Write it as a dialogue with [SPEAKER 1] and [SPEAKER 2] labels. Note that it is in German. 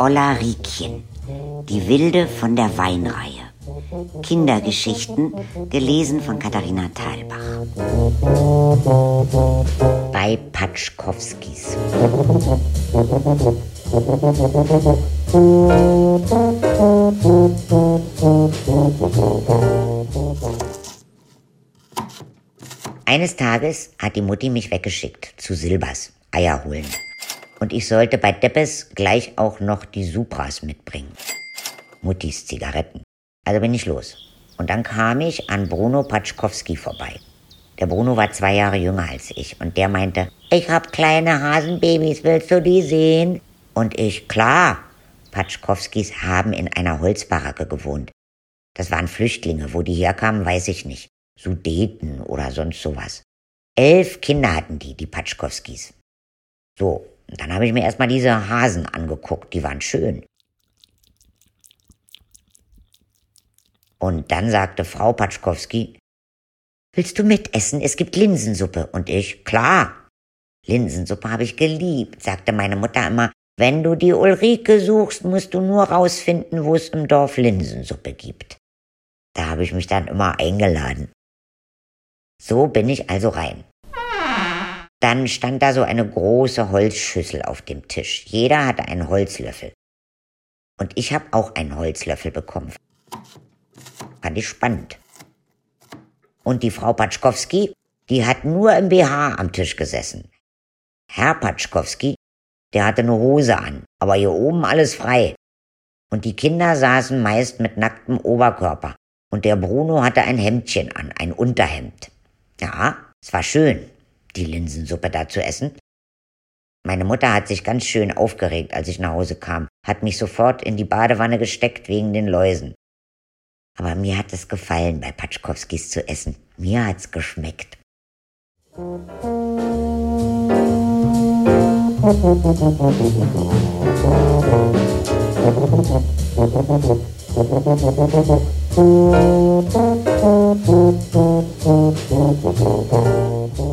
[SPEAKER 1] Olla Riekchen, die Wilde von der Weinreihe. Kindergeschichten, gelesen von Katharina Thalbach. Bei Patschkowskis. Eines Tages hat die Mutti mich weggeschickt zu Silbers, Eier holen. Und ich sollte bei Deppes gleich auch noch die Supras mitbringen. Muttis Zigaretten. Also bin ich los. Und dann kam ich an Bruno Patschkowski vorbei. Der Bruno war zwei Jahre jünger als ich und der meinte, ich hab kleine Hasenbabys, willst du die sehen? Und ich, klar. Patschkowskis haben in einer Holzbaracke gewohnt. Das waren Flüchtlinge, wo die herkamen, weiß ich nicht. Sudeten oder sonst sowas. Elf Kinder hatten die, die Patschkowskis. So, dann habe ich mir erstmal diese Hasen angeguckt, die waren schön. Und dann sagte Frau Patschkowski, Willst du mitessen? Es gibt Linsensuppe. Und ich, klar. Linsensuppe habe ich geliebt, sagte meine Mutter immer. Wenn du die Ulrike suchst, musst du nur rausfinden, wo es im Dorf Linsensuppe gibt. Da habe ich mich dann immer eingeladen. So bin ich also rein. Dann stand da so eine große Holzschüssel auf dem Tisch. Jeder hatte einen Holzlöffel. Und ich habe auch einen Holzlöffel bekommen. Fand ich spannend. Und die Frau Patschkowski, die hat nur im BH am Tisch gesessen. Herr Patschkowski, der hatte eine Hose an, aber hier oben alles frei. Und die Kinder saßen meist mit nacktem Oberkörper. Und der Bruno hatte ein Hemdchen an, ein Unterhemd. Ja, es war schön, die Linsensuppe da zu essen. Meine Mutter hat sich ganz schön aufgeregt, als ich nach Hause kam, hat mich sofort in die Badewanne gesteckt wegen den Läusen. Aber mir hat es gefallen, bei Patschkowskis zu essen. Mir hat's geschmeckt. Musik